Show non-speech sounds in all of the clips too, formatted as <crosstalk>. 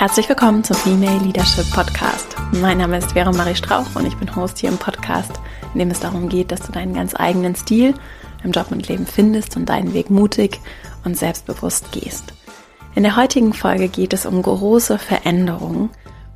Herzlich willkommen zum Female Leadership Podcast. Mein Name ist Vera Marie Strauch und ich bin Host hier im Podcast, in dem es darum geht, dass du deinen ganz eigenen Stil im Job und Leben findest und deinen Weg mutig und selbstbewusst gehst. In der heutigen Folge geht es um große Veränderungen.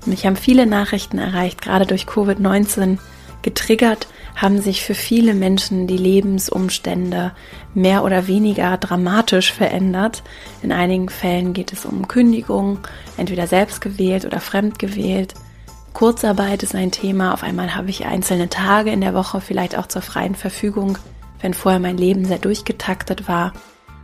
Mich haben viele Nachrichten erreicht, gerade durch Covid-19 getriggert, haben sich für viele Menschen die Lebensumstände mehr oder weniger dramatisch verändert. In einigen Fällen geht es um Kündigung, entweder selbst gewählt oder fremd gewählt. Kurzarbeit ist ein Thema. Auf einmal habe ich einzelne Tage in der Woche vielleicht auch zur freien Verfügung, wenn vorher mein Leben sehr durchgetaktet war.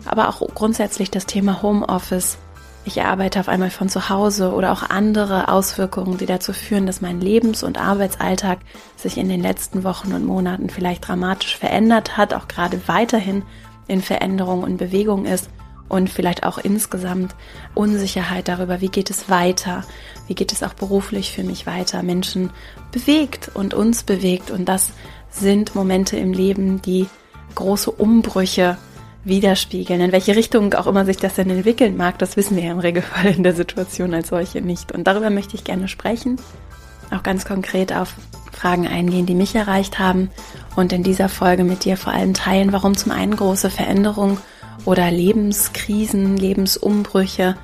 Aber auch grundsätzlich das Thema Homeoffice ich arbeite auf einmal von zu Hause oder auch andere Auswirkungen, die dazu führen, dass mein Lebens- und Arbeitsalltag sich in den letzten Wochen und Monaten vielleicht dramatisch verändert hat, auch gerade weiterhin in Veränderung und Bewegung ist und vielleicht auch insgesamt Unsicherheit darüber, wie geht es weiter, wie geht es auch beruflich für mich weiter, Menschen bewegt und uns bewegt. Und das sind Momente im Leben, die große Umbrüche widerspiegeln. In welche Richtung auch immer sich das denn entwickeln mag, das wissen wir ja im Regelfall in der Situation als solche nicht. Und darüber möchte ich gerne sprechen, auch ganz konkret auf Fragen eingehen, die mich erreicht haben und in dieser Folge mit dir vor allem teilen, warum zum einen große Veränderungen oder Lebenskrisen, Lebensumbrüche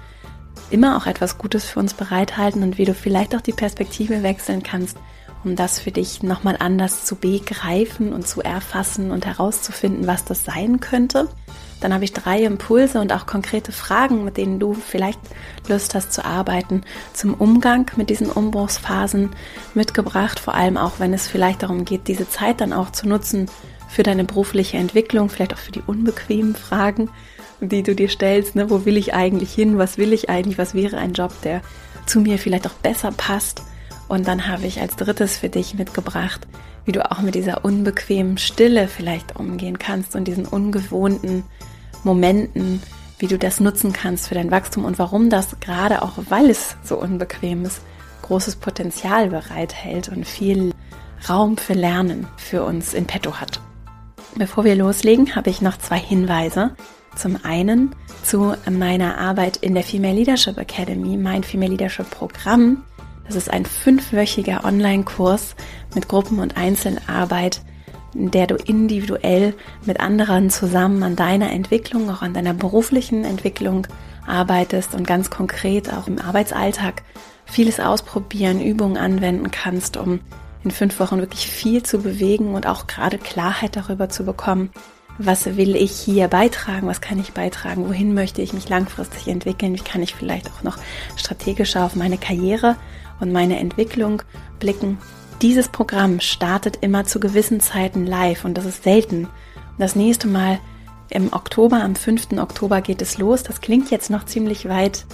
immer auch etwas Gutes für uns bereithalten und wie du vielleicht auch die Perspektive wechseln kannst, um das für dich nochmal anders zu begreifen und zu erfassen und herauszufinden, was das sein könnte. Dann habe ich drei Impulse und auch konkrete Fragen, mit denen du vielleicht Lust hast zu arbeiten, zum Umgang mit diesen Umbruchsphasen mitgebracht. Vor allem auch, wenn es vielleicht darum geht, diese Zeit dann auch zu nutzen für deine berufliche Entwicklung, vielleicht auch für die unbequemen Fragen, die du dir stellst. Ne? Wo will ich eigentlich hin? Was will ich eigentlich? Was wäre ein Job, der zu mir vielleicht auch besser passt? Und dann habe ich als drittes für dich mitgebracht, wie du auch mit dieser unbequemen Stille vielleicht umgehen kannst und diesen ungewohnten Momenten, wie du das nutzen kannst für dein Wachstum und warum das gerade auch, weil es so unbequem ist, großes Potenzial bereithält und viel Raum für Lernen für uns in petto hat. Bevor wir loslegen, habe ich noch zwei Hinweise. Zum einen zu meiner Arbeit in der Female Leadership Academy, mein Female Leadership Programm das ist ein fünfwöchiger Online-Kurs mit Gruppen- und Einzelarbeit, in der du individuell mit anderen zusammen an deiner Entwicklung, auch an deiner beruflichen Entwicklung arbeitest und ganz konkret auch im Arbeitsalltag vieles ausprobieren, Übungen anwenden kannst, um in fünf Wochen wirklich viel zu bewegen und auch gerade Klarheit darüber zu bekommen, was will ich hier beitragen, was kann ich beitragen, wohin möchte ich mich langfristig entwickeln, wie kann ich vielleicht auch noch strategischer auf meine Karriere und meine Entwicklung blicken. Dieses Programm startet immer zu gewissen Zeiten live und das ist selten. Das nächste Mal im Oktober, am 5. Oktober geht es los. Das klingt jetzt noch ziemlich weit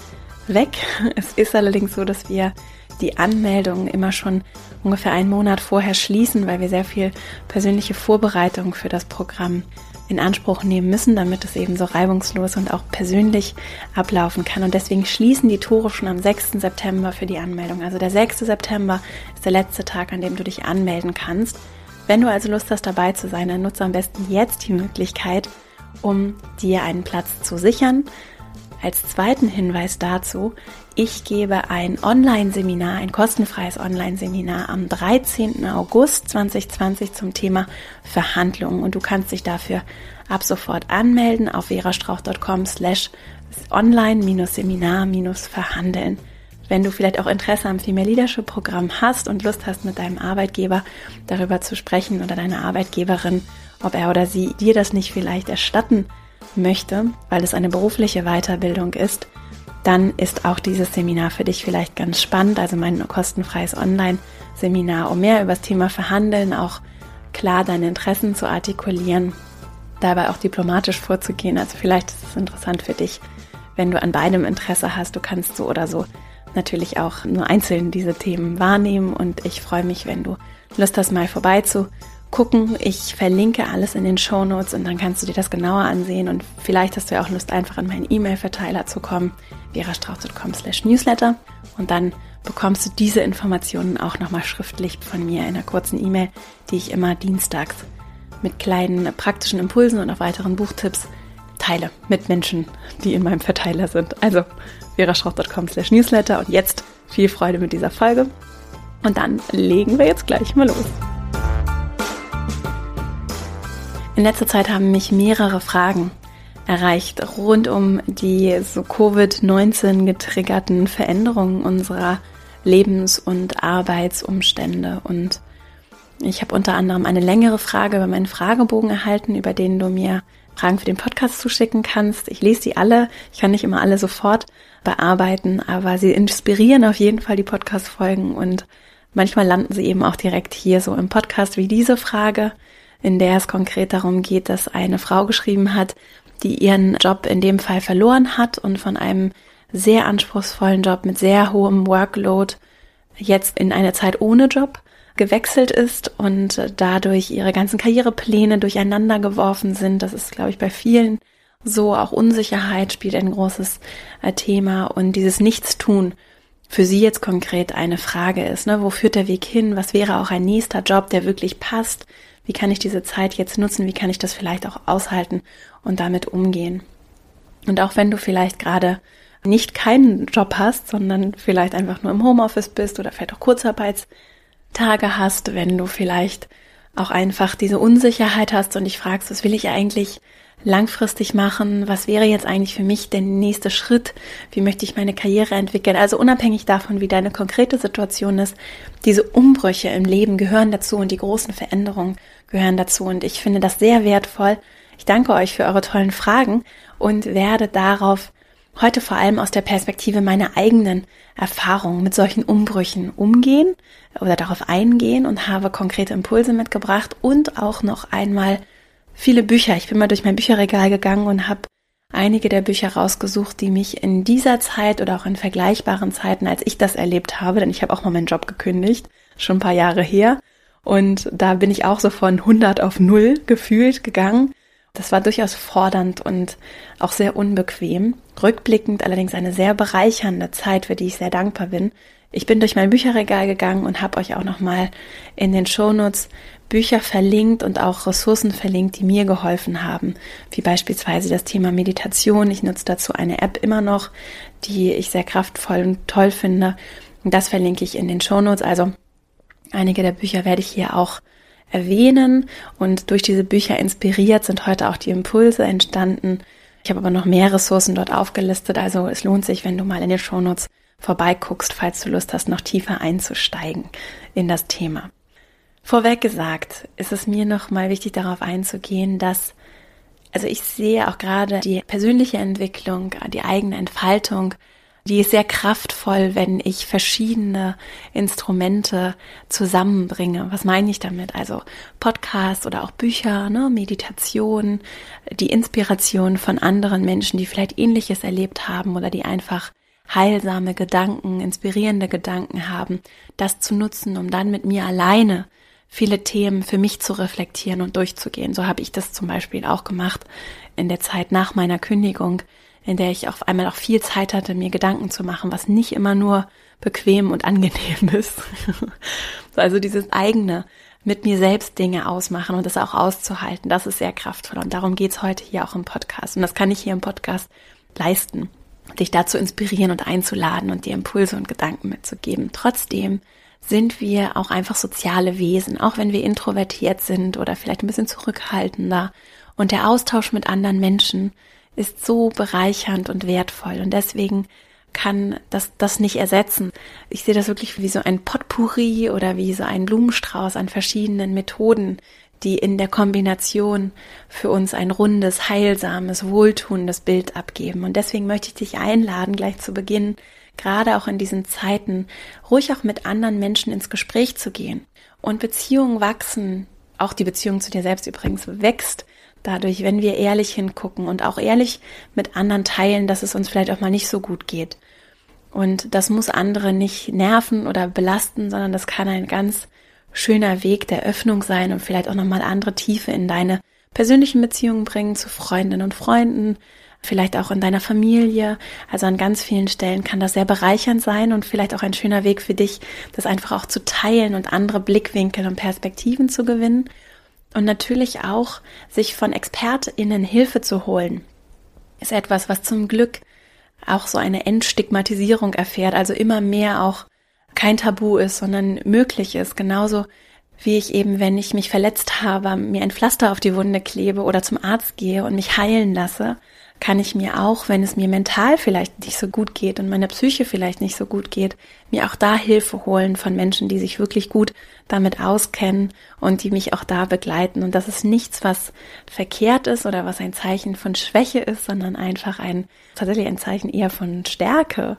weg. <laughs> Es ist allerdings so, dass wir die Anmeldung immer schon ungefähr einen Monat vorher schließen, weil wir sehr viel persönliche Vorbereitung für das Programm in Anspruch nehmen müssen, damit es eben so reibungslos und auch persönlich ablaufen kann. Und deswegen schließen die Tore schon am 6. September für die Anmeldung. Also der 6. September ist der letzte Tag, an dem du dich anmelden kannst. Wenn du also Lust hast, dabei zu sein, dann nutze am besten jetzt die Möglichkeit, um dir einen Platz zu sichern. Als zweiten Hinweis dazu, ich gebe ein Online-Seminar, ein kostenfreies Online-Seminar am 13. August 2020 zum Thema Verhandlungen und du kannst dich dafür ab sofort anmelden auf verastrauch.com slash online-seminar-verhandeln. Wenn du vielleicht auch Interesse am Female Leadership Programm hast und Lust hast, mit deinem Arbeitgeber darüber zu sprechen oder deiner Arbeitgeberin, ob er oder sie dir das nicht vielleicht erstatten möchte, weil es eine berufliche Weiterbildung ist, dann ist auch dieses Seminar für dich vielleicht ganz spannend. Also mein kostenfreies Online-Seminar, um mehr über das Thema Verhandeln, auch klar deine Interessen zu artikulieren, dabei auch diplomatisch vorzugehen. Also vielleicht ist es interessant für dich, wenn du an beidem Interesse hast. Du kannst so oder so natürlich auch nur einzeln diese Themen wahrnehmen und ich freue mich, wenn du Lust hast, mal vorbeizu gucken. Ich verlinke alles in den Show Notes und dann kannst du dir das genauer ansehen und vielleicht hast du ja auch Lust, einfach in meinen E-Mail-Verteiler zu kommen, verastrauch.com slash newsletter und dann bekommst du diese Informationen auch nochmal schriftlich von mir in einer kurzen E-Mail, die ich immer dienstags mit kleinen praktischen Impulsen und auch weiteren Buchtipps teile mit Menschen, die in meinem Verteiler sind. Also veraschrauch.com slash newsletter und jetzt viel Freude mit dieser Folge. Und dann legen wir jetzt gleich mal los. In letzter Zeit haben mich mehrere Fragen erreicht rund um die so Covid-19 getriggerten Veränderungen unserer Lebens- und Arbeitsumstände. Und ich habe unter anderem eine längere Frage über meinen Fragebogen erhalten, über den du mir Fragen für den Podcast zuschicken kannst. Ich lese die alle. Ich kann nicht immer alle sofort bearbeiten, aber sie inspirieren auf jeden Fall die Podcast-Folgen und manchmal landen sie eben auch direkt hier so im Podcast wie diese Frage, in der es konkret darum geht, dass eine Frau geschrieben hat, die ihren Job in dem Fall verloren hat und von einem sehr anspruchsvollen Job mit sehr hohem Workload jetzt in eine Zeit ohne Job gewechselt ist und dadurch ihre ganzen Karrierepläne durcheinander geworfen sind. Das ist, glaube ich, bei vielen so. Auch Unsicherheit spielt ein großes äh, Thema und dieses Nichtstun für sie jetzt konkret eine Frage ist. Ne? Wo führt der Weg hin? Was wäre auch ein nächster Job, der wirklich passt? Wie kann ich diese Zeit jetzt nutzen? Wie kann ich das vielleicht auch aushalten und damit umgehen? Und auch wenn du vielleicht gerade nicht keinen Job hast, sondern vielleicht einfach nur im Homeoffice bist oder vielleicht auch Kurzarbeitstage hast, wenn du vielleicht auch einfach diese Unsicherheit hast und dich fragst, was will ich eigentlich langfristig machen? Was wäre jetzt eigentlich für mich der nächste Schritt? Wie möchte ich meine Karriere entwickeln? Also unabhängig davon, wie deine konkrete Situation ist, diese Umbrüche im Leben gehören dazu und die großen Veränderungen gehören dazu. Und ich finde das sehr wertvoll. Ich danke euch für eure tollen Fragen und werde darauf heute vor allem aus der Perspektive meiner eigenen Erfahrungen mit solchen Umbrüchen umgehen oder darauf eingehen und habe konkrete Impulse mitgebracht und auch noch einmal viele Bücher. Ich bin mal durch mein Bücherregal gegangen und habe einige der Bücher rausgesucht, die mich in dieser Zeit oder auch in vergleichbaren Zeiten, als ich das erlebt habe, denn ich habe auch mal meinen Job gekündigt, schon ein paar Jahre her. Und da bin ich auch so von 100 auf 0 gefühlt gegangen das war durchaus fordernd und auch sehr unbequem. Rückblickend allerdings eine sehr bereichernde Zeit, für die ich sehr dankbar bin. Ich bin durch mein Bücherregal gegangen und habe euch auch nochmal in den Shownotes Bücher verlinkt und auch Ressourcen verlinkt, die mir geholfen haben, wie beispielsweise das Thema Meditation. Ich nutze dazu eine App immer noch, die ich sehr kraftvoll und toll finde. Und das verlinke ich in den Shownotes. Also einige der Bücher werde ich hier auch erwähnen. Und durch diese Bücher inspiriert sind heute auch die Impulse entstanden. Ich habe aber noch mehr Ressourcen dort aufgelistet. Also es lohnt sich, wenn du mal in den Shownotes vorbeiguckst, falls du Lust hast, noch tiefer einzusteigen in das Thema. Vorweg gesagt, ist es mir noch mal wichtig, darauf einzugehen, dass also ich sehe auch gerade die persönliche Entwicklung, die eigene Entfaltung die ist sehr kraftvoll, wenn ich verschiedene Instrumente zusammenbringe. Was meine ich damit? Also Podcasts oder auch Bücher, ne, Meditation, die Inspiration von anderen Menschen, die vielleicht ähnliches erlebt haben oder die einfach heilsame Gedanken, inspirierende Gedanken haben, das zu nutzen, um dann mit mir alleine viele Themen für mich zu reflektieren und durchzugehen. So habe ich das zum Beispiel auch gemacht in der Zeit nach meiner Kündigung in der ich auf einmal auch viel Zeit hatte, mir Gedanken zu machen, was nicht immer nur bequem und angenehm <laughs> ist. also dieses eigene mit mir selbst Dinge ausmachen und das auch auszuhalten, das ist sehr kraftvoll. Und darum geht's heute hier auch im Podcast. Und das kann ich hier im Podcast leisten, dich dazu inspirieren und einzuladen und dir Impulse und Gedanken mitzugeben. Trotzdem sind wir auch einfach soziale Wesen, auch wenn wir introvertiert sind oder vielleicht ein bisschen zurückhaltender. Und der Austausch mit anderen Menschen ist so bereichernd und wertvoll und deswegen kann das, das nicht ersetzen. Ich sehe das wirklich wie so ein Potpourri oder wie so ein Blumenstrauß an verschiedenen Methoden, die in der Kombination für uns ein rundes, heilsames, wohltuendes Bild abgeben. Und deswegen möchte ich dich einladen, gleich zu Beginn, gerade auch in diesen Zeiten, ruhig auch mit anderen Menschen ins Gespräch zu gehen. Und Beziehungen wachsen, auch die Beziehung zu dir selbst übrigens wächst, dadurch, wenn wir ehrlich hingucken und auch ehrlich mit anderen teilen, dass es uns vielleicht auch mal nicht so gut geht. Und das muss andere nicht nerven oder belasten, sondern das kann ein ganz schöner Weg der Öffnung sein und vielleicht auch nochmal andere Tiefe in deine persönlichen Beziehungen bringen zu Freundinnen und Freunden, vielleicht auch in deiner Familie. Also an ganz vielen Stellen kann das sehr bereichernd sein und vielleicht auch ein schöner Weg für dich, das einfach auch zu teilen und andere Blickwinkel und Perspektiven zu gewinnen und natürlich auch sich von ExpertInnen Hilfe zu holen. ist etwas, was zum Glück auch so eine Entstigmatisierung erfährt, also immer mehr auch kein Tabu ist, sondern möglich ist. Genauso wie ich eben, wenn ich mich verletzt habe, mir ein Pflaster auf die Wunde klebe oder zum Arzt gehe und mich heilen lasse, kann ich mir auch, wenn es mir mental vielleicht nicht so gut geht und meiner Psyche vielleicht nicht so gut geht, mir auch da Hilfe holen von Menschen, die sich wirklich gut damit auskennen und die mich auch da begleiten. Und das ist nichts, was verkehrt ist oder was ein Zeichen von Schwäche ist, sondern einfach ein, tatsächlich ein Zeichen eher von Stärke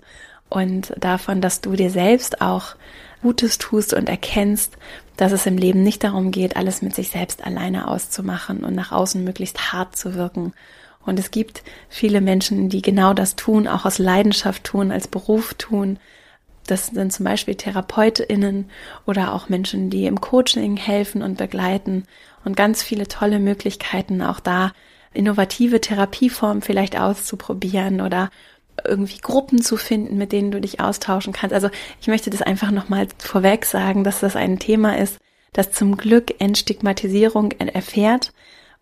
und davon, dass du dir selbst auch Gutes tust und erkennst, dass es im Leben nicht darum geht, alles mit sich selbst alleine auszumachen und nach außen möglichst hart zu wirken. Und es gibt viele Menschen, die genau das tun, auch aus Leidenschaft tun, als Beruf tun. Das sind zum Beispiel TherapeutInnen oder auch Menschen, die im Coaching helfen und begleiten und ganz viele tolle Möglichkeiten auch da innovative Therapieformen vielleicht auszuprobieren oder irgendwie Gruppen zu finden, mit denen du dich austauschen kannst. Also ich möchte das einfach nochmal vorweg sagen, dass das ein Thema ist, das zum Glück Entstigmatisierung erfährt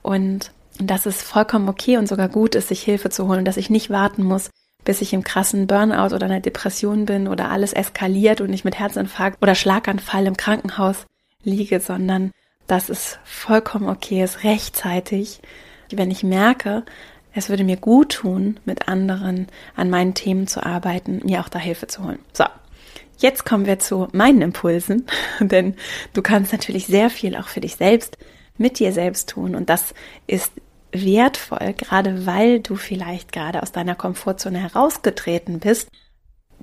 und dass es vollkommen okay und sogar gut ist, sich Hilfe zu holen, dass ich nicht warten muss, bis ich im krassen Burnout oder einer Depression bin oder alles eskaliert und ich mit Herzinfarkt oder Schlaganfall im Krankenhaus liege, sondern dass es vollkommen okay ist, rechtzeitig, wenn ich merke, es würde mir gut tun, mit anderen an meinen Themen zu arbeiten, mir auch da Hilfe zu holen. So. Jetzt kommen wir zu meinen Impulsen, <laughs> denn du kannst natürlich sehr viel auch für dich selbst mit dir selbst tun und das ist wertvoll, gerade weil du vielleicht gerade aus deiner Komfortzone herausgetreten bist,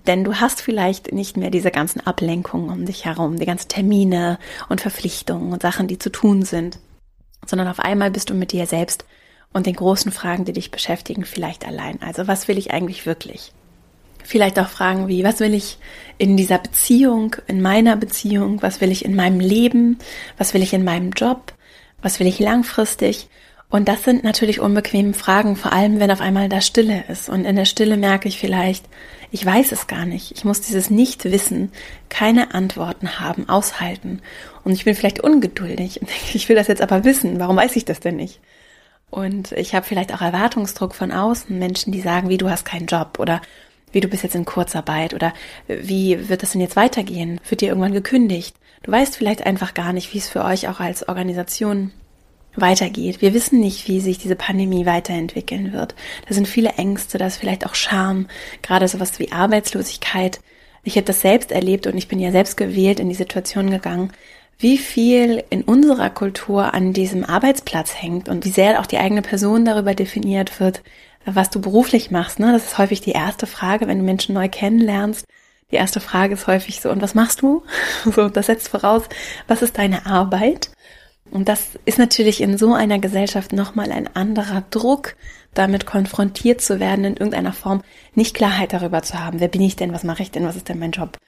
denn du hast vielleicht nicht mehr diese ganzen Ablenkungen um dich herum, die ganzen Termine und Verpflichtungen und Sachen, die zu tun sind, sondern auf einmal bist du mit dir selbst und den großen Fragen, die dich beschäftigen, vielleicht allein. Also was will ich eigentlich wirklich? Vielleicht auch Fragen wie, was will ich in dieser Beziehung, in meiner Beziehung, was will ich in meinem Leben, was will ich in meinem Job, was will ich langfristig? Und das sind natürlich unbequeme Fragen, vor allem wenn auf einmal da Stille ist. Und in der Stille merke ich vielleicht, ich weiß es gar nicht. Ich muss dieses Nicht-Wissen, keine Antworten haben, aushalten. Und ich bin vielleicht ungeduldig <laughs> ich will das jetzt aber wissen. Warum weiß ich das denn nicht? Und ich habe vielleicht auch Erwartungsdruck von außen, Menschen, die sagen, wie du hast keinen Job oder wie du bist jetzt in Kurzarbeit oder wie wird das denn jetzt weitergehen? Wird dir irgendwann gekündigt? Du weißt vielleicht einfach gar nicht, wie es für euch auch als Organisation weitergeht. Wir wissen nicht, wie sich diese Pandemie weiterentwickeln wird. Da sind viele Ängste, da ist vielleicht auch Scham, gerade sowas wie Arbeitslosigkeit. Ich habe das selbst erlebt und ich bin ja selbst gewählt in die Situation gegangen, wie viel in unserer Kultur an diesem Arbeitsplatz hängt und wie sehr auch die eigene Person darüber definiert wird, was du beruflich machst. Ne? Das ist häufig die erste Frage, wenn du Menschen neu kennenlernst. Die erste Frage ist häufig so, und was machst du? <laughs> So, das setzt voraus, was ist deine Arbeit? Und das ist natürlich in so einer Gesellschaft nochmal ein anderer Druck, damit konfrontiert zu werden, in irgendeiner Form nicht Klarheit darüber zu haben. Wer bin ich denn? Was mache ich denn? Was ist denn mein Job?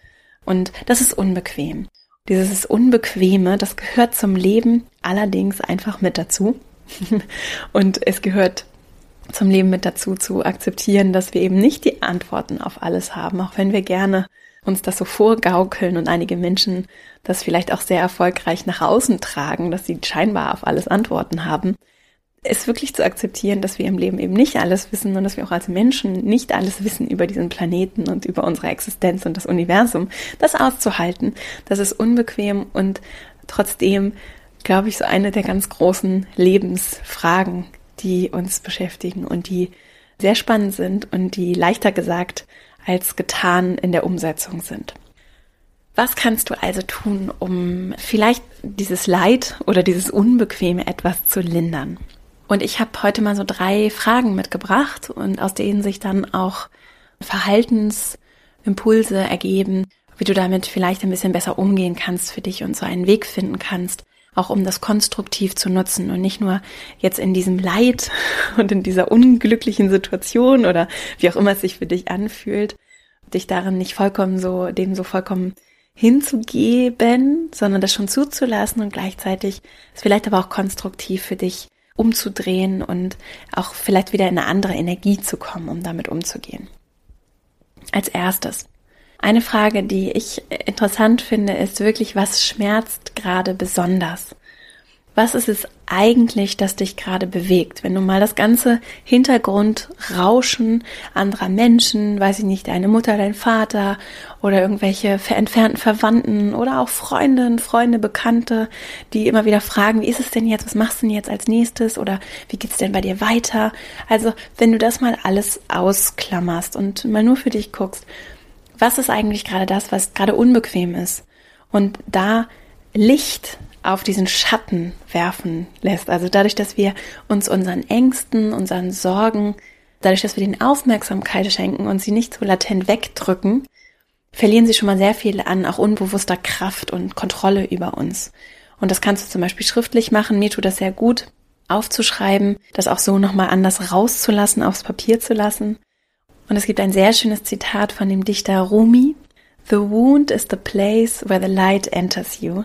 Und das ist unbequem. Dieses Unbequeme, das gehört zum Leben allerdings einfach mit dazu. <laughs> Und es gehört zum Leben mit dazu zu akzeptieren, dass wir eben nicht die Antworten auf alles haben, auch wenn wir gerne uns das so vorgaukeln und einige Menschen das vielleicht auch sehr erfolgreich nach außen tragen, dass sie scheinbar auf alles Antworten haben es wirklich zu akzeptieren, dass wir im Leben eben nicht alles wissen und dass wir auch als Menschen nicht alles wissen über diesen Planeten und über unsere Existenz und das Universum, das auszuhalten, das ist unbequem und trotzdem, glaube ich, so eine der ganz großen Lebensfragen, die uns beschäftigen und die sehr spannend sind und die leichter gesagt als getan in der Umsetzung sind. Was kannst du also tun, um vielleicht dieses Leid oder dieses Unbequeme etwas zu lindern? Und ich habe heute mal so drei Fragen mitgebracht und aus denen sich dann auch Verhaltensimpulse ergeben, wie du damit vielleicht ein bisschen besser umgehen kannst für dich und so einen Weg finden kannst, auch um das konstruktiv zu nutzen und nicht nur jetzt in diesem Leid <laughs> und in dieser unglücklichen Situation oder wie auch immer es sich für dich anfühlt, dich darin nicht vollkommen so, dem so vollkommen hinzugeben, sondern das schon zuzulassen und gleichzeitig es vielleicht aber auch konstruktiv für dich umzudrehen und auch vielleicht wieder in eine andere Energie zu kommen, um damit umzugehen. Als erstes. Eine Frage, die ich interessant finde, ist wirklich, was schmerzt gerade besonders? Was ist es eigentlich, das dich gerade bewegt? Wenn du mal das ganze Hintergrundrauschen anderer Menschen, weiß ich nicht, deine Mutter, dein Vater oder irgendwelche entfernten Verwandten oder auch Freundinnen, Freunde, Bekannte, die immer wieder fragen, wie ist es denn jetzt, was machst du denn jetzt als nächstes oder wie geht's denn bei dir weiter? Also, wenn du das mal alles ausklammerst und mal nur für dich guckst, was ist eigentlich gerade das, was gerade unbequem ist? Und da Licht auf diesen Schatten werfen lässt. Also dadurch, dass wir uns unseren Ängsten, unseren Sorgen, dadurch, dass wir den Aufmerksamkeit schenken und sie nicht so latent wegdrücken, verlieren sie schon mal sehr viel an auch unbewusster Kraft und Kontrolle über uns. Und das kannst du zum Beispiel schriftlich machen. Mir tut das sehr gut, aufzuschreiben, das auch so nochmal anders rauszulassen, aufs Papier zu lassen. Und es gibt ein sehr schönes Zitat von dem Dichter Rumi. The wound is the place where the light enters you.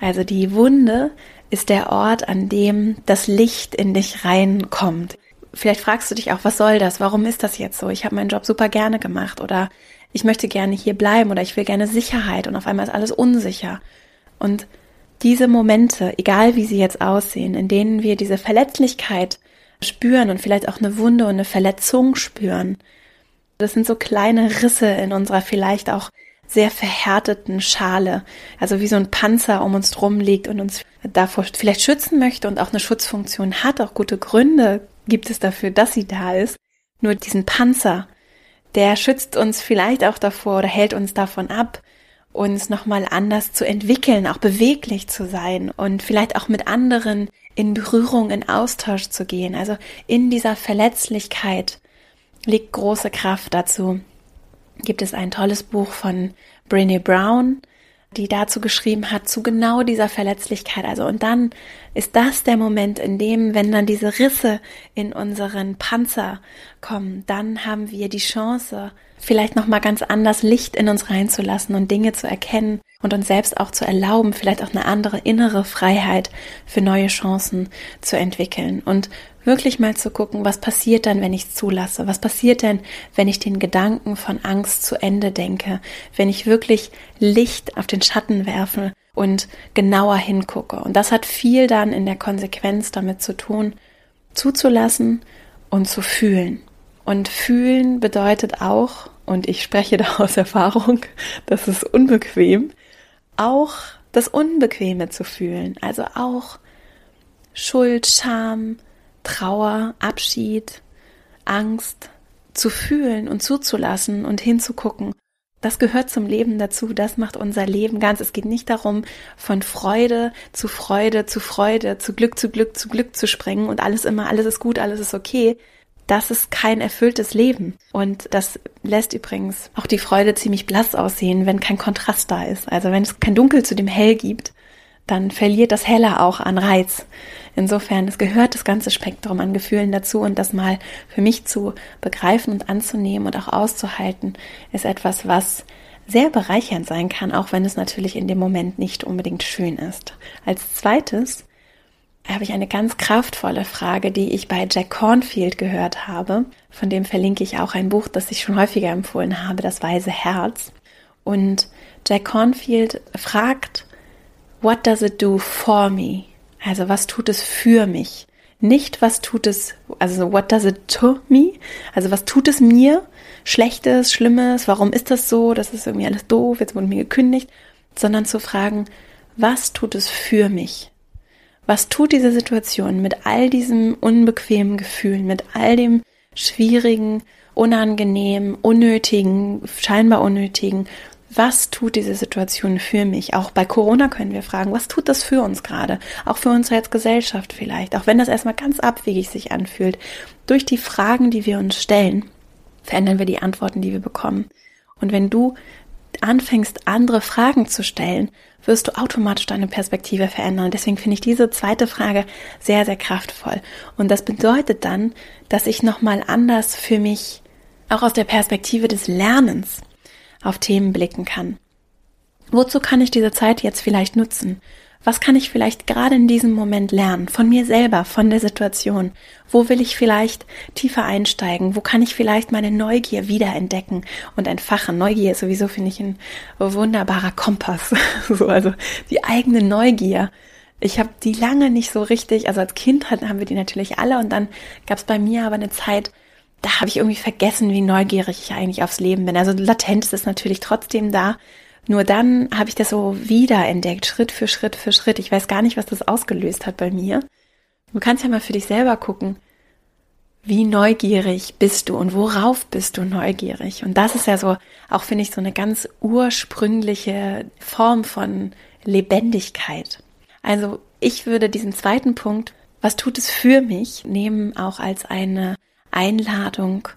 Also die Wunde ist der Ort, an dem das Licht in dich reinkommt. Vielleicht fragst du dich auch, was soll das? Warum ist das jetzt so? Ich habe meinen Job super gerne gemacht oder ich möchte gerne hier bleiben oder ich will gerne Sicherheit und auf einmal ist alles unsicher. Und diese Momente, egal wie sie jetzt aussehen, in denen wir diese Verletzlichkeit spüren und vielleicht auch eine Wunde und eine Verletzung spüren, das sind so kleine Risse in unserer vielleicht auch sehr verhärteten Schale, also wie so ein Panzer um uns drum liegt und uns davor vielleicht schützen möchte und auch eine Schutzfunktion hat, auch gute Gründe gibt es dafür, dass sie da ist. Nur diesen Panzer, der schützt uns vielleicht auch davor oder hält uns davon ab, uns nochmal anders zu entwickeln, auch beweglich zu sein und vielleicht auch mit anderen in Berührung, in Austausch zu gehen. Also in dieser Verletzlichkeit liegt große Kraft dazu. Gibt es ein tolles Buch von Brené Brown, die dazu geschrieben hat, zu genau dieser Verletzlichkeit. Also, und dann ist das der Moment, in dem, wenn dann diese Risse in unseren Panzer kommen, dann haben wir die Chance, vielleicht nochmal ganz anders Licht in uns reinzulassen und Dinge zu erkennen und uns selbst auch zu erlauben, vielleicht auch eine andere innere Freiheit für neue Chancen zu entwickeln. Und wirklich mal zu gucken, was passiert dann, wenn ich es zulasse? Was passiert denn, wenn ich den Gedanken von Angst zu Ende denke? Wenn ich wirklich Licht auf den Schatten werfe und genauer hingucke? Und das hat viel dann in der Konsequenz damit zu tun, zuzulassen und zu fühlen. Und fühlen bedeutet auch, und ich spreche <laughs> da aus Erfahrung, das ist unbequem, auch das Unbequeme zu fühlen. Also auch Schuld, Scham, Trauer, Abschied, Angst zu fühlen und zuzulassen und hinzugucken. Das gehört zum Leben dazu, das macht unser Leben ganz. Es geht nicht darum, von Freude zu Freude zu Freude, zu Glück zu Glück zu Glück zu springen und alles immer, alles ist gut, alles ist okay. Das ist kein erfülltes Leben. Und das lässt übrigens auch die Freude ziemlich blass aussehen, wenn kein Kontrast da ist. Also wenn es kein Dunkel zu dem Hell gibt, dann verliert das Helle auch an Reiz. Insofern, es gehört das ganze Spektrum an Gefühlen dazu und das mal für mich zu begreifen und anzunehmen und auch auszuhalten, ist etwas, was sehr bereichernd sein kann, auch wenn es natürlich in dem Moment nicht unbedingt schön ist. Als zweites habe ich eine ganz kraftvolle Frage, die ich bei Jack Cornfield gehört habe. Von dem verlinke ich auch ein Buch, das ich schon häufiger empfohlen habe, Das Weise Herz. Und Jack Cornfield fragt, What does it do for me? Also was tut es für mich? Nicht was tut es, also what does it to me? Also was tut es mir? Schlechtes, Schlimmes, warum ist das so? Das ist irgendwie alles doof, jetzt wurde mir gekündigt. Sondern zu fragen, was tut es für mich? Was tut diese Situation mit all diesem unbequemen Gefühlen, mit all dem schwierigen, unangenehmen, unnötigen, scheinbar unnötigen was tut diese Situation für mich? Auch bei Corona können wir fragen, was tut das für uns gerade? Auch für uns als Gesellschaft vielleicht, auch wenn das erstmal ganz abwegig sich anfühlt. Durch die Fragen, die wir uns stellen, verändern wir die Antworten, die wir bekommen. Und wenn du anfängst, andere Fragen zu stellen, wirst du automatisch deine Perspektive verändern. Deswegen finde ich diese zweite Frage sehr, sehr kraftvoll. Und das bedeutet dann, dass ich nochmal anders für mich, auch aus der Perspektive des Lernens, auf Themen blicken kann. Wozu kann ich diese Zeit jetzt vielleicht nutzen? Was kann ich vielleicht gerade in diesem Moment lernen? Von mir selber, von der Situation? Wo will ich vielleicht tiefer einsteigen? Wo kann ich vielleicht meine Neugier wiederentdecken und entfachen? Neugier ist sowieso, finde ich, ein wunderbarer Kompass. <laughs> so, also die eigene Neugier Ich habe die lange nicht so richtig, also als Kind haben wir die natürlich alle und dann gab es bei mir aber eine Zeit, da habe ich irgendwie vergessen, wie neugierig ich eigentlich aufs Leben bin. Also latent ist es natürlich trotzdem da. Nur dann habe ich das so wiederentdeckt, Schritt für Schritt für Schritt. Ich weiß gar nicht, was das ausgelöst hat bei mir. Du kannst ja mal für dich selber gucken, wie neugierig bist du und worauf bist du neugierig? Und das ist ja so, auch finde ich, so eine ganz ursprüngliche Form von Lebendigkeit. Also ich würde diesen zweiten Punkt, was tut es für mich, nehmen auch als eine Einladung,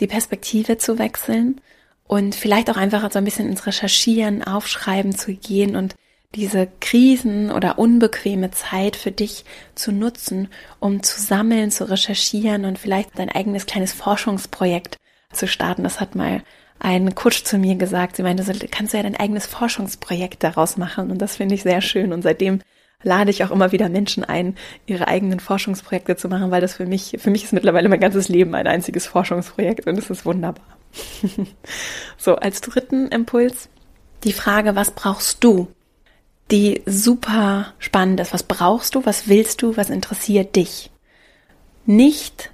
die Perspektive zu wechseln und vielleicht auch einfach so ein bisschen ins Recherchieren, Aufschreiben zu gehen und diese Krisen oder unbequeme Zeit für dich zu nutzen, um zu sammeln, zu recherchieren und vielleicht dein eigenes kleines Forschungsprojekt zu starten. Das hat mal ein Coach zu mir gesagt. Sie meinte, so kannst du ja dein eigenes Forschungsprojekt daraus machen. Und das finde ich sehr schön. Und seitdem lade ich auch immer wieder Menschen ein, ihre eigenen Forschungsprojekte zu machen, weil das für mich, für mich ist mittlerweile mein ganzes Leben ein einziges Forschungsprojekt und es ist wunderbar. <laughs> so, als dritten Impuls die Frage, was brauchst du? die super spannend ist. Was brauchst du? Was willst du? Was interessiert dich? Nicht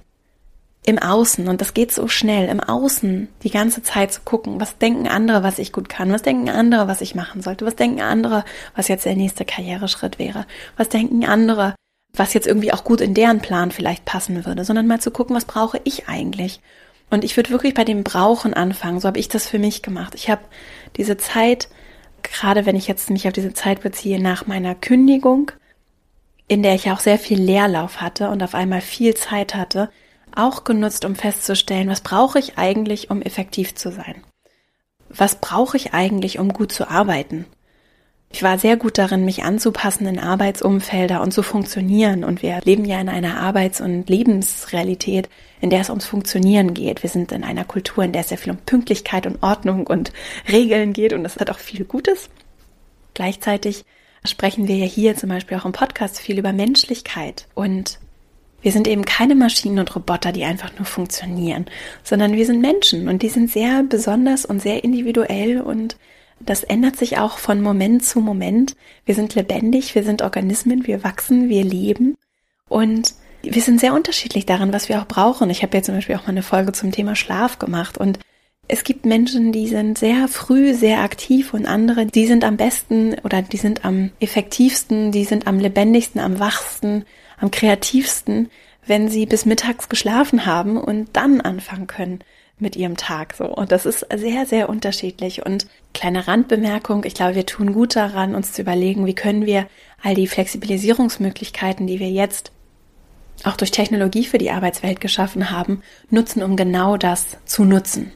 im Außen, und das geht so schnell, im Außen die ganze Zeit zu gucken, was denken andere, was ich gut kann, was denken andere, was ich machen sollte, was denken andere, was jetzt der nächste Karriereschritt wäre, was denken andere, was jetzt irgendwie auch gut in deren Plan vielleicht passen würde, sondern mal zu gucken, was brauche ich eigentlich? Und ich würde wirklich bei dem Brauchen anfangen, so habe ich das für mich gemacht. Ich habe diese Zeit gerade wenn ich jetzt mich auf diese Zeit beziehe nach meiner Kündigung, in der ich auch sehr viel Leerlauf hatte und auf einmal viel Zeit hatte, auch genutzt, um festzustellen, was brauche ich eigentlich, um effektiv zu sein? Was brauche ich eigentlich, um gut zu arbeiten? Ich war sehr gut darin, mich anzupassen in Arbeitsumfelder und zu funktionieren. Und wir leben ja in einer Arbeits- und Lebensrealität, in der es ums Funktionieren geht. Wir sind in einer Kultur, in der es sehr viel um Pünktlichkeit und Ordnung und Regeln geht. Und das hat auch viel Gutes. Gleichzeitig sprechen wir ja hier zum Beispiel auch im Podcast viel über Menschlichkeit. Und wir sind eben keine Maschinen und Roboter, die einfach nur funktionieren, sondern wir sind Menschen und die sind sehr besonders und sehr individuell und das ändert sich auch von Moment zu Moment. Wir sind lebendig, wir sind Organismen, wir wachsen, wir leben und wir sind sehr unterschiedlich darin, was wir auch brauchen. Ich habe ja zum Beispiel auch mal eine Folge zum Thema Schlaf gemacht und es gibt Menschen, die sind sehr früh sehr aktiv und andere, die sind am besten oder die sind am effektivsten, die sind am lebendigsten, am wachsten, am kreativsten, wenn sie bis mittags geschlafen haben und dann anfangen können mit ihrem Tag so. Und das ist sehr, sehr unterschiedlich. Und kleine Randbemerkung, ich glaube, wir tun gut daran, uns zu überlegen, wie können wir all die Flexibilisierungsmöglichkeiten, die wir jetzt auch durch Technologie für die Arbeitswelt geschaffen haben, nutzen, um genau das zu nutzen.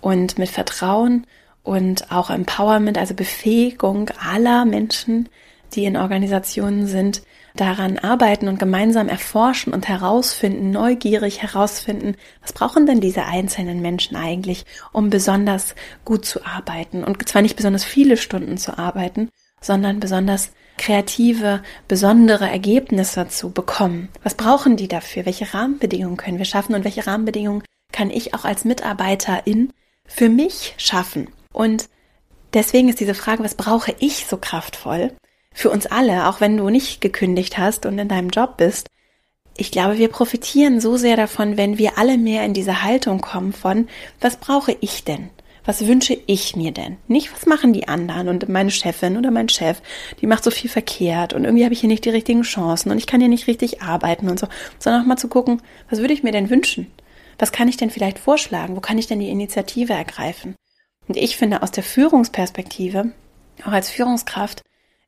Und mit Vertrauen und auch Empowerment, also Befähigung aller Menschen, die in Organisationen sind, daran arbeiten und gemeinsam erforschen und herausfinden, neugierig herausfinden, was brauchen denn diese einzelnen Menschen eigentlich, um besonders gut zu arbeiten und zwar nicht besonders viele Stunden zu arbeiten, sondern besonders kreative, besondere Ergebnisse zu bekommen. Was brauchen die dafür? Welche Rahmenbedingungen können wir schaffen und welche Rahmenbedingungen kann ich auch als Mitarbeiterin für mich schaffen? Und deswegen ist diese Frage, was brauche ich so kraftvoll? Für uns alle, auch wenn du nicht gekündigt hast und in deinem Job bist. Ich glaube, wir profitieren so sehr davon, wenn wir alle mehr in diese Haltung kommen von, was brauche ich denn? Was wünsche ich mir denn? Nicht, was machen die anderen und meine Chefin oder mein Chef, die macht so viel verkehrt und irgendwie habe ich hier nicht die richtigen Chancen und ich kann hier nicht richtig arbeiten und so, sondern auch mal zu gucken, was würde ich mir denn wünschen? Was kann ich denn vielleicht vorschlagen? Wo kann ich denn die Initiative ergreifen? Und ich finde aus der Führungsperspektive, auch als Führungskraft,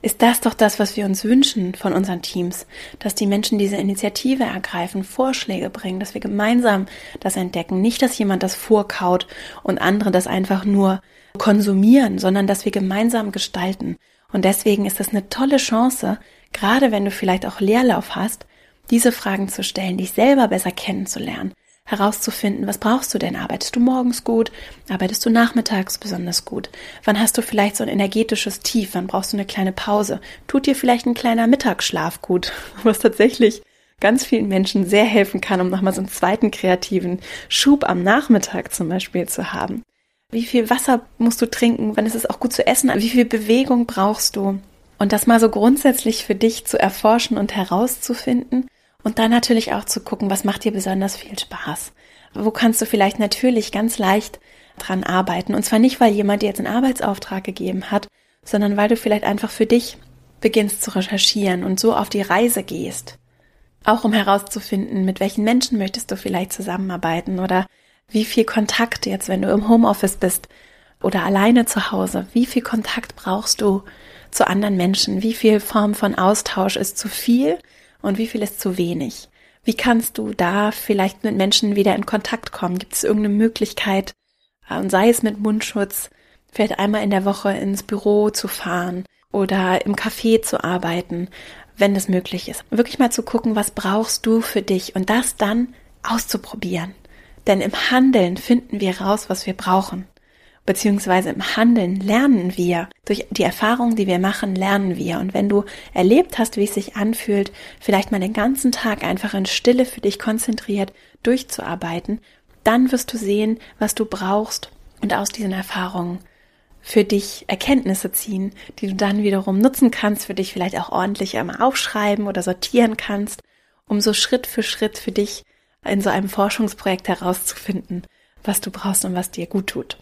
ist das doch das, was wir uns wünschen von unseren Teams, dass die Menschen diese Initiative ergreifen, Vorschläge bringen, dass wir gemeinsam das entdecken, nicht, dass jemand das vorkaut und andere das einfach nur konsumieren, sondern dass wir gemeinsam gestalten. Und deswegen ist das eine tolle Chance, gerade wenn du vielleicht auch Leerlauf hast, diese Fragen zu stellen, dich selber besser kennenzulernen, herauszufinden, was brauchst du denn? Arbeitest du morgens gut? Arbeitest du nachmittags besonders gut? Wann hast du vielleicht so ein energetisches Tief? Wann brauchst du eine kleine Pause? Tut dir vielleicht ein kleiner Mittagsschlaf gut? <laughs> Was tatsächlich ganz vielen Menschen sehr helfen kann, um nochmal so einen zweiten kreativen Schub am Nachmittag zum Beispiel zu haben. Wie viel Wasser musst du trinken? Wann ist es auch gut zu essen? Wie viel Bewegung brauchst du? Und das mal so grundsätzlich für dich zu erforschen und herauszufinden und dann natürlich auch zu gucken, was macht dir besonders viel Spaß. Wo kannst du vielleicht natürlich ganz leicht dran arbeiten. Und zwar nicht, weil jemand dir jetzt einen Arbeitsauftrag gegeben hat, sondern weil du vielleicht einfach für dich beginnst zu recherchieren und so auf die Reise gehst. Auch um herauszufinden, mit welchen Menschen möchtest du vielleicht zusammenarbeiten oder wie viel Kontakt jetzt, wenn du im Homeoffice bist oder alleine zu Hause, wie viel Kontakt brauchst du zu anderen Menschen? Wie viel Form von Austausch ist zu viel und wie viel ist zu wenig? Wie kannst du da vielleicht mit Menschen wieder in Kontakt kommen? Gibt es irgendeine Möglichkeit, und sei es mit Mundschutz, vielleicht einmal in der Woche ins Büro zu fahren oder im Café zu arbeiten, wenn das möglich ist. Wirklich mal zu gucken, was brauchst du für dich und das dann auszuprobieren. Denn im Handeln finden wir raus, was wir brauchen. Beziehungsweise im Handeln lernen wir. Durch die Erfahrungen, die wir machen, lernen wir. Und wenn du erlebt hast, wie es sich anfühlt, vielleicht mal den ganzen Tag einfach in Stille für dich konzentriert durchzuarbeiten, dann wirst du sehen, was du brauchst und aus diesen Erfahrungen für dich Erkenntnisse ziehen, die du dann wiederum nutzen kannst, für dich vielleicht auch ordentlich einmal aufschreiben oder sortieren kannst, um so Schritt für Schritt für dich in so einem Forschungsprojekt herauszufinden, was du brauchst und was dir gut tut.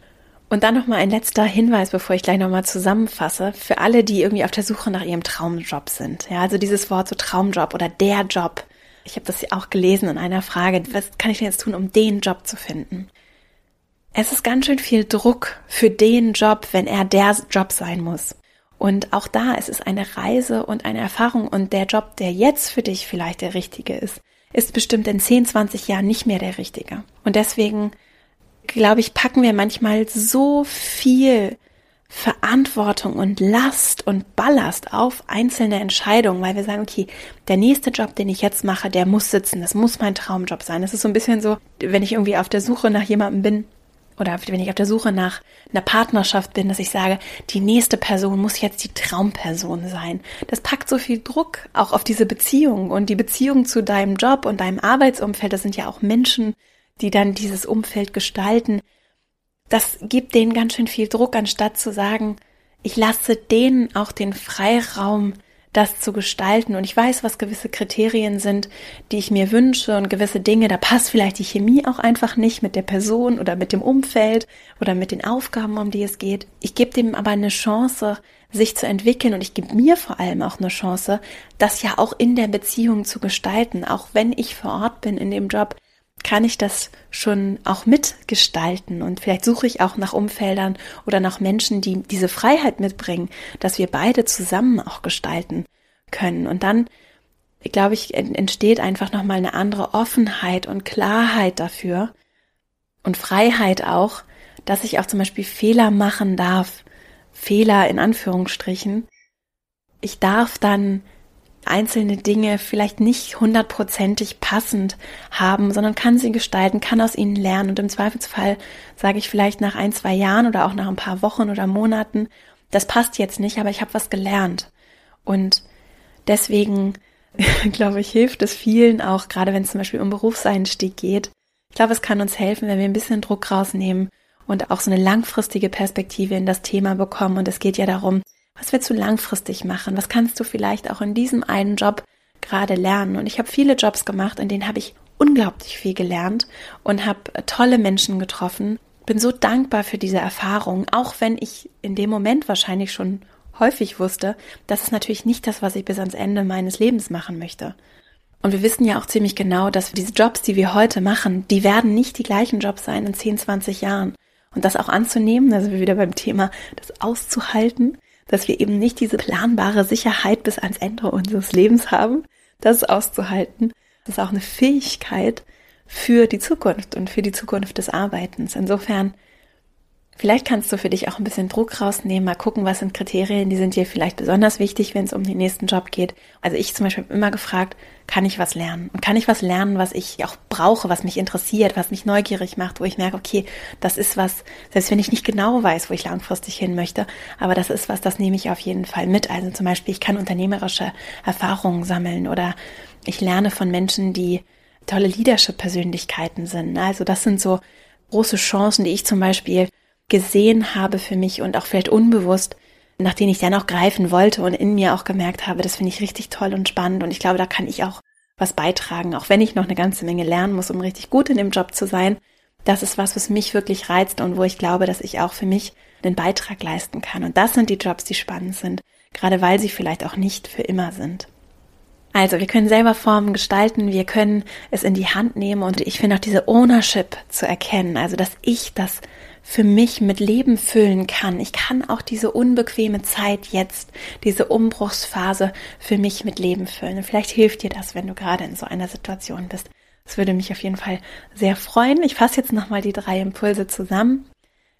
Und dann nochmal ein letzter Hinweis, bevor ich gleich nochmal zusammenfasse, für alle, die irgendwie auf der Suche nach ihrem Traumjob sind. Ja, also dieses Wort so Traumjob oder der Job. Ich habe das ja auch gelesen in einer Frage, was kann ich denn jetzt tun, um den Job zu finden? Es ist ganz schön viel Druck für den Job, wenn er der Job sein muss. Und auch da ist es eine Reise und eine Erfahrung und der Job, der jetzt für dich vielleicht der richtige ist, ist bestimmt in 10, 20 Jahren nicht mehr der richtige. Und deswegen, glaube ich, packen wir manchmal so viel Verantwortung und Last und Ballast auf einzelne Entscheidungen, weil wir sagen, okay, der nächste Job, den ich jetzt mache, der muss sitzen, das muss mein Traumjob sein. Das ist so ein bisschen so, wenn ich irgendwie auf der Suche nach jemandem bin, oder wenn ich auf der Suche nach einer Partnerschaft bin, dass ich sage, die nächste Person muss jetzt die Traumperson sein. Das packt so viel Druck auch auf diese Beziehung und die Beziehung zu deinem Job und deinem Arbeitsumfeld. Das sind ja auch Menschen, die dann dieses Umfeld gestalten das gibt denen ganz schön viel Druck, anstatt zu sagen, ich lasse denen auch den Freiraum, das zu gestalten. Und ich weiß, was gewisse Kriterien sind, die ich mir wünsche und gewisse Dinge, da passt vielleicht die Chemie auch einfach nicht mit der Person oder mit dem Umfeld oder mit den Aufgaben, um die es geht. Ich gebe dem aber eine Chance, sich zu entwickeln und ich gebe mir vor allem auch eine Chance, das ja auch in der Beziehung zu gestalten, auch wenn ich vor Ort bin in dem Job, kann ich das schon auch mitgestalten und vielleicht suche ich auch nach Umfeldern oder nach Menschen, die diese Freiheit mitbringen, dass wir beide zusammen auch gestalten können. Und dann, glaube ich, entsteht einfach nochmal eine andere Offenheit und Klarheit dafür und Freiheit auch, dass ich auch zum Beispiel Fehler machen darf. Fehler in Anführungsstrichen. Ich darf dann einzelne Dinge vielleicht nicht hundertprozentig passend haben, sondern kann sie gestalten, kann aus ihnen lernen und im Zweifelsfall sage ich vielleicht nach ein, zwei Jahren oder auch nach ein paar Wochen oder Monaten, das passt jetzt nicht, aber ich habe was gelernt. Und deswegen, <laughs> glaube ich, hilft es vielen auch, gerade wenn es zum Beispiel um Berufseinstieg geht. Ich glaube, es kann uns helfen, wenn wir ein bisschen Druck rausnehmen und auch so eine langfristige Perspektive in das Thema bekommen. Und es geht ja darum, was willst du langfristig machen? Was kannst du vielleicht auch in diesem einen Job gerade lernen? Und ich habe viele Jobs gemacht, in denen habe ich unglaublich viel gelernt und habe tolle Menschen getroffen. Bin so dankbar für diese Erfahrung, auch wenn ich in dem Moment wahrscheinlich schon häufig wusste, das ist natürlich nicht das, was ich bis ans Ende meines Lebens machen möchte. Und wir wissen ja auch ziemlich genau, dass diese Jobs, die wir heute machen, die werden nicht die gleichen Jobs sein in 10, 20 Jahren. Und das auch anzunehmen, also wieder beim Thema, das auszuhalten, dass wir eben nicht diese planbare Sicherheit bis ans Ende unseres Lebens haben, das auszuhalten. Das ist auch eine Fähigkeit für die Zukunft und für die Zukunft des Arbeitens. Insofern Vielleicht kannst du für dich auch ein bisschen Druck rausnehmen, mal gucken, was sind Kriterien, die sind dir vielleicht besonders wichtig, wenn es um den nächsten Job geht. Also ich zum Beispiel habe immer gefragt, kann ich was lernen? Und kann ich was lernen, was ich auch brauche, was mich interessiert, was mich neugierig macht, wo ich merke, okay, das ist was, selbst wenn ich nicht genau weiß, wo ich langfristig hin möchte, aber das ist was, das nehme ich auf jeden Fall mit. Also zum Beispiel, ich kann unternehmerische Erfahrungen sammeln oder ich lerne von Menschen, die tolle Leadership-Persönlichkeiten sind. Also das sind so große Chancen, die ich zum Beispiel gesehen habe für mich und auch vielleicht unbewusst nach denen ich dann auch greifen wollte und in mir auch gemerkt habe, das finde ich richtig toll und spannend und ich glaube, da kann ich auch was beitragen, auch wenn ich noch eine ganze Menge lernen muss, um richtig gut in dem Job zu sein. Das ist was, was mich wirklich reizt und wo ich glaube, dass ich auch für mich einen Beitrag leisten kann. Und das sind die Jobs, die spannend sind, gerade weil sie vielleicht auch nicht für immer sind. Also, wir können selber Formen gestalten, wir können es in die Hand nehmen und ich finde auch diese Ownership zu erkennen, also dass ich das für mich mit Leben füllen kann. Ich kann auch diese unbequeme Zeit jetzt, diese Umbruchsphase für mich mit Leben füllen. Und vielleicht hilft dir das, wenn du gerade in so einer Situation bist. Das würde mich auf jeden Fall sehr freuen. Ich fasse jetzt nochmal die drei Impulse zusammen,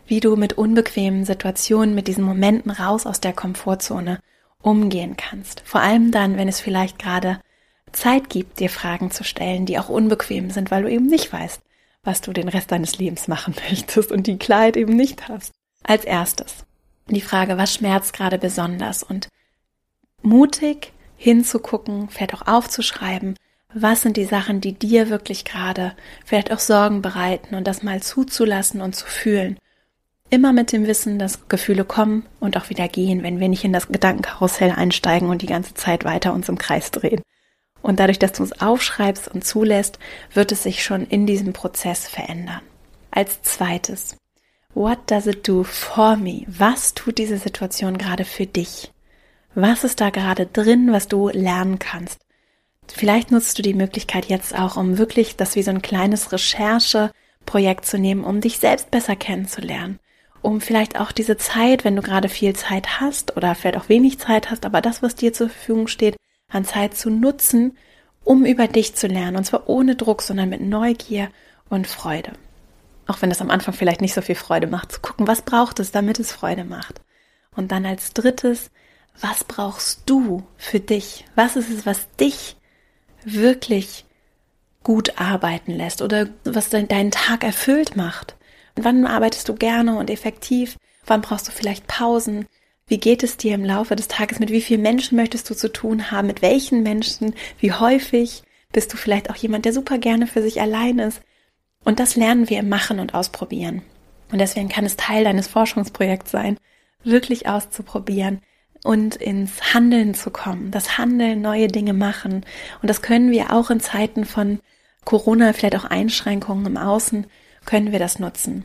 wie du mit unbequemen Situationen, mit diesen Momenten raus aus der Komfortzone umgehen kannst. Vor allem dann, wenn es vielleicht gerade Zeit gibt, dir Fragen zu stellen, die auch unbequem sind, weil du eben nicht weißt, was du den Rest deines Lebens machen <laughs> möchtest und die Klarheit eben nicht hast. Als erstes die Frage, was schmerzt gerade besonders und mutig hinzugucken, vielleicht auch aufzuschreiben, was sind die Sachen, die dir wirklich gerade vielleicht auch Sorgen bereiten und das mal zuzulassen und zu fühlen. Immer mit dem Wissen, dass Gefühle kommen und auch wieder gehen, wenn wir nicht in das Gedankenkarussell einsteigen und die ganze Zeit weiter uns im Kreis drehen. Und dadurch, dass du es aufschreibst und zulässt, wird es sich schon in diesem Prozess verändern. Als zweites, what does it do for me? Was tut diese Situation gerade für dich? Was ist da gerade drin, was du lernen kannst? Vielleicht nutzt du die Möglichkeit jetzt auch, um wirklich das wie so ein kleines Rechercheprojekt zu nehmen, um dich selbst besser kennenzulernen. Um vielleicht auch diese Zeit, wenn du gerade viel Zeit hast oder vielleicht auch wenig Zeit hast, aber das, was dir zur Verfügung steht, an Zeit zu nutzen, um über dich zu lernen. Und zwar ohne Druck, sondern mit Neugier und Freude. Auch wenn das am Anfang vielleicht nicht so viel Freude macht, zu gucken, was braucht es, damit es Freude macht. Und dann als drittes, was brauchst du für dich? Was ist es, was dich wirklich gut arbeiten lässt oder was deinen Tag erfüllt macht? Und wann arbeitest du gerne und effektiv? Wann brauchst du vielleicht Pausen? Wie geht es dir im Laufe des Tages? Mit wie vielen Menschen möchtest du zu tun haben? Mit welchen Menschen? Wie häufig? Bist du vielleicht auch jemand, der super gerne für sich allein ist? Und das lernen wir im Machen und Ausprobieren. Und deswegen kann es Teil deines Forschungsprojekts sein, wirklich auszuprobieren und ins Handeln zu kommen. Das Handeln, neue Dinge machen. Und das können wir auch in Zeiten von Corona, vielleicht auch Einschränkungen im Außen, können wir das nutzen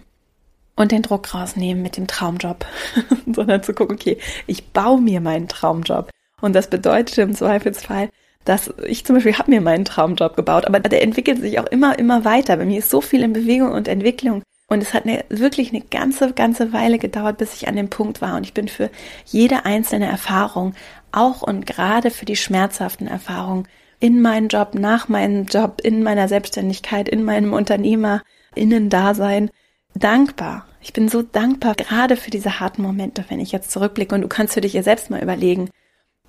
und den Druck rausnehmen mit dem Traumjob, <laughs> sondern zu gucken, okay, ich baue mir meinen Traumjob. Und das bedeutet im Zweifelsfall, dass ich zum Beispiel habe mir meinen Traumjob gebaut, aber der entwickelt sich auch immer, immer weiter. Bei mir ist so viel in Bewegung und Entwicklung. Und es hat eine, wirklich eine ganze, ganze Weile gedauert, bis ich an dem Punkt war. Und ich bin für jede einzelne Erfahrung, auch und gerade für die schmerzhaften Erfahrungen in meinem Job, nach meinem Job, in meiner Selbstständigkeit, in meinem Unternehmerinnen-Dasein, dankbar. Ich bin so dankbar, gerade für diese harten Momente, wenn ich jetzt zurückblicke und du kannst für dich ja selbst mal überlegen,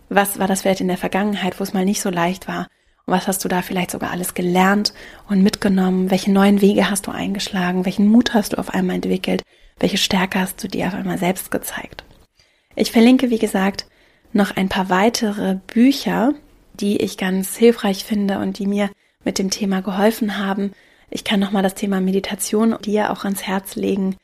was war das vielleicht in der Vergangenheit, wo es mal nicht so leicht war? Und was hast du da vielleicht sogar alles gelernt und mitgenommen? Welche neuen Wege hast du eingeschlagen? Welchen Mut hast du auf einmal entwickelt? Welche Stärke hast du dir auf einmal selbst gezeigt? Ich verlinke, wie gesagt, noch ein paar weitere Bücher, die ich ganz hilfreich finde und die mir mit dem Thema geholfen haben, ich kann nochmal das Thema Meditation dir auch ans Herz legen.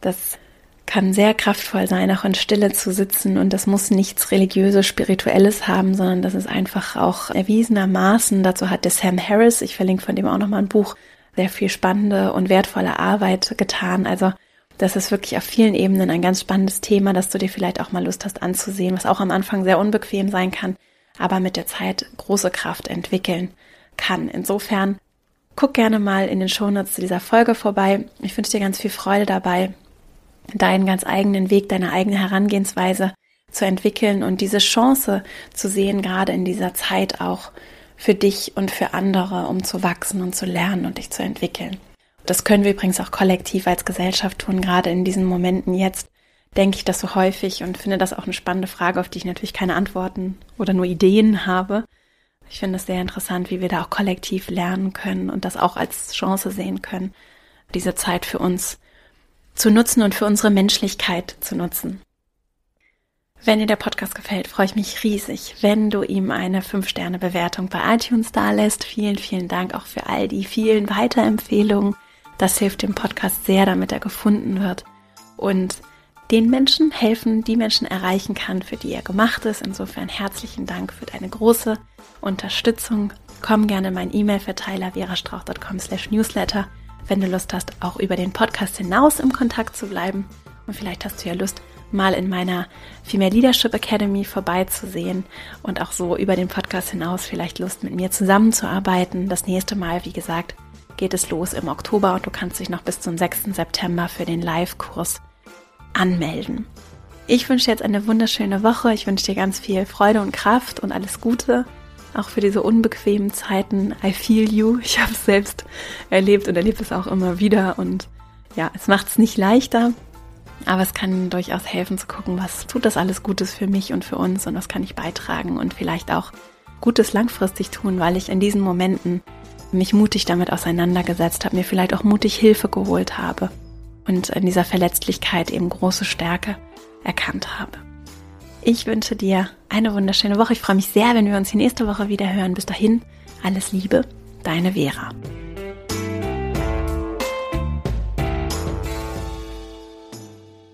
Das kann sehr kraftvoll sein, auch in Stille zu sitzen und das muss nichts religiöses, spirituelles haben, sondern das ist einfach auch erwiesenermaßen. Dazu hat der Sam Harris, ich verlinke von dem auch nochmal ein Buch, sehr viel spannende und wertvolle Arbeit getan. Also das ist wirklich auf vielen Ebenen ein ganz spannendes Thema, dass du dir vielleicht auch mal Lust hast anzusehen, was auch am Anfang sehr unbequem sein kann, aber mit der Zeit große Kraft entwickeln kann. Insofern Guck gerne mal in den Shownotes zu dieser Folge vorbei. Ich wünsche dir ganz viel Freude dabei, deinen ganz eigenen Weg, deine eigene Herangehensweise zu entwickeln und diese Chance zu sehen, gerade in dieser Zeit auch für dich und für andere, um zu wachsen und zu lernen und dich zu entwickeln. Das können wir übrigens auch kollektiv als Gesellschaft tun, gerade in diesen Momenten jetzt denke ich das so häufig und finde das auch eine spannende Frage, auf die ich natürlich keine Antworten oder nur Ideen habe. Ich finde es sehr interessant, wie wir da auch kollektiv lernen können und das auch als Chance sehen können, diese Zeit für uns zu nutzen und für unsere Menschlichkeit zu nutzen. Wenn dir der Podcast gefällt, freue ich mich riesig, wenn du ihm eine 5-Sterne-Bewertung bei iTunes da lässt. Vielen, vielen Dank auch für all die vielen Weiterempfehlungen. Das hilft dem Podcast sehr, damit er gefunden wird. Und den Menschen helfen, die Menschen erreichen kann, für die er gemacht ist. Insofern herzlichen Dank für deine große Unterstützung. Komm gerne in meinen E-Mail-Verteiler verastrauch.com slash newsletter, wenn du Lust hast, auch über den Podcast hinaus im Kontakt zu bleiben. Und vielleicht hast du ja Lust, mal in meiner Female Leadership Academy vorbeizusehen und auch so über den Podcast hinaus vielleicht Lust mit mir zusammenzuarbeiten. Das nächste Mal, wie gesagt, geht es los im Oktober und du kannst dich noch bis zum 6. September für den Live-Kurs anmelden. Ich wünsche dir jetzt eine wunderschöne Woche. Ich wünsche dir ganz viel Freude und Kraft und alles Gute. Auch für diese unbequemen Zeiten. I feel you. Ich habe es selbst erlebt und erlebe es auch immer wieder. Und ja, es macht es nicht leichter. Aber es kann durchaus helfen zu gucken, was tut das alles Gutes für mich und für uns und was kann ich beitragen und vielleicht auch Gutes langfristig tun, weil ich in diesen Momenten mich mutig damit auseinandergesetzt habe, mir vielleicht auch mutig Hilfe geholt habe und in dieser Verletzlichkeit eben große Stärke erkannt habe. Ich wünsche dir eine wunderschöne Woche. Ich freue mich sehr, wenn wir uns nächste Woche wieder hören. Bis dahin, alles Liebe, deine Vera.